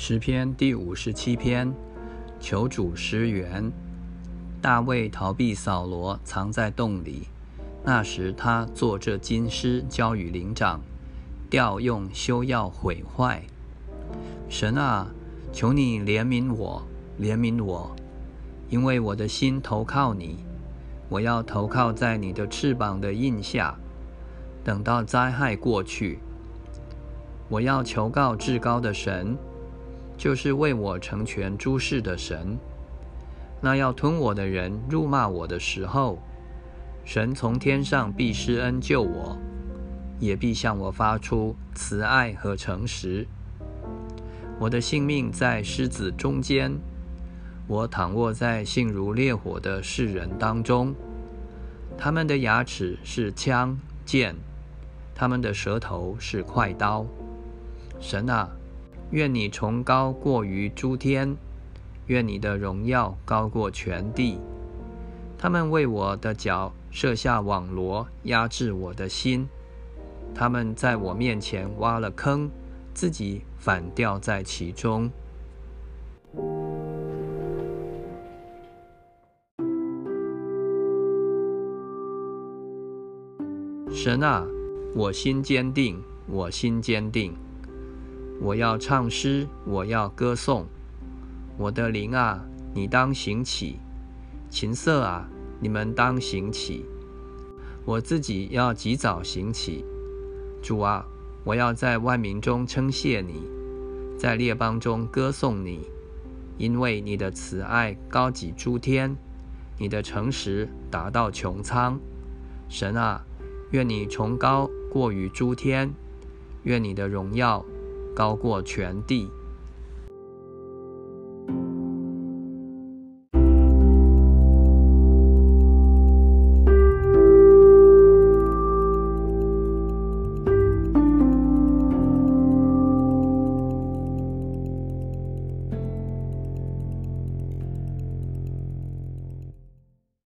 诗篇第五十七篇，求主施援。大卫逃避扫罗，藏在洞里。那时他做这金狮，交与灵长，调用修要毁坏。神啊，求你怜悯我，怜悯我，因为我的心投靠你。我要投靠在你的翅膀的印下，等到灾害过去。我要求告至高的神。就是为我成全诸事的神。那要吞我的人辱骂我的时候，神从天上必施恩救我，也必向我发出慈爱和诚实。我的性命在狮子中间，我躺卧在性如烈火的世人当中。他们的牙齿是枪剑，他们的舌头是快刀。神啊！愿你崇高过于诸天，愿你的荣耀高过全地。他们为我的脚设下网罗，压制我的心。他们在我面前挖了坑，自己反掉在其中。神啊，我心坚定，我心坚定。我要唱诗，我要歌颂，我的灵啊，你当行起；琴瑟啊，你们当行起。我自己要及早行起。主啊，我要在万民中称谢你，在列邦中歌颂你，因为你的慈爱高及诸天，你的诚实达到穹苍。神啊，愿你崇高过于诸天，愿你的荣耀。高过全地。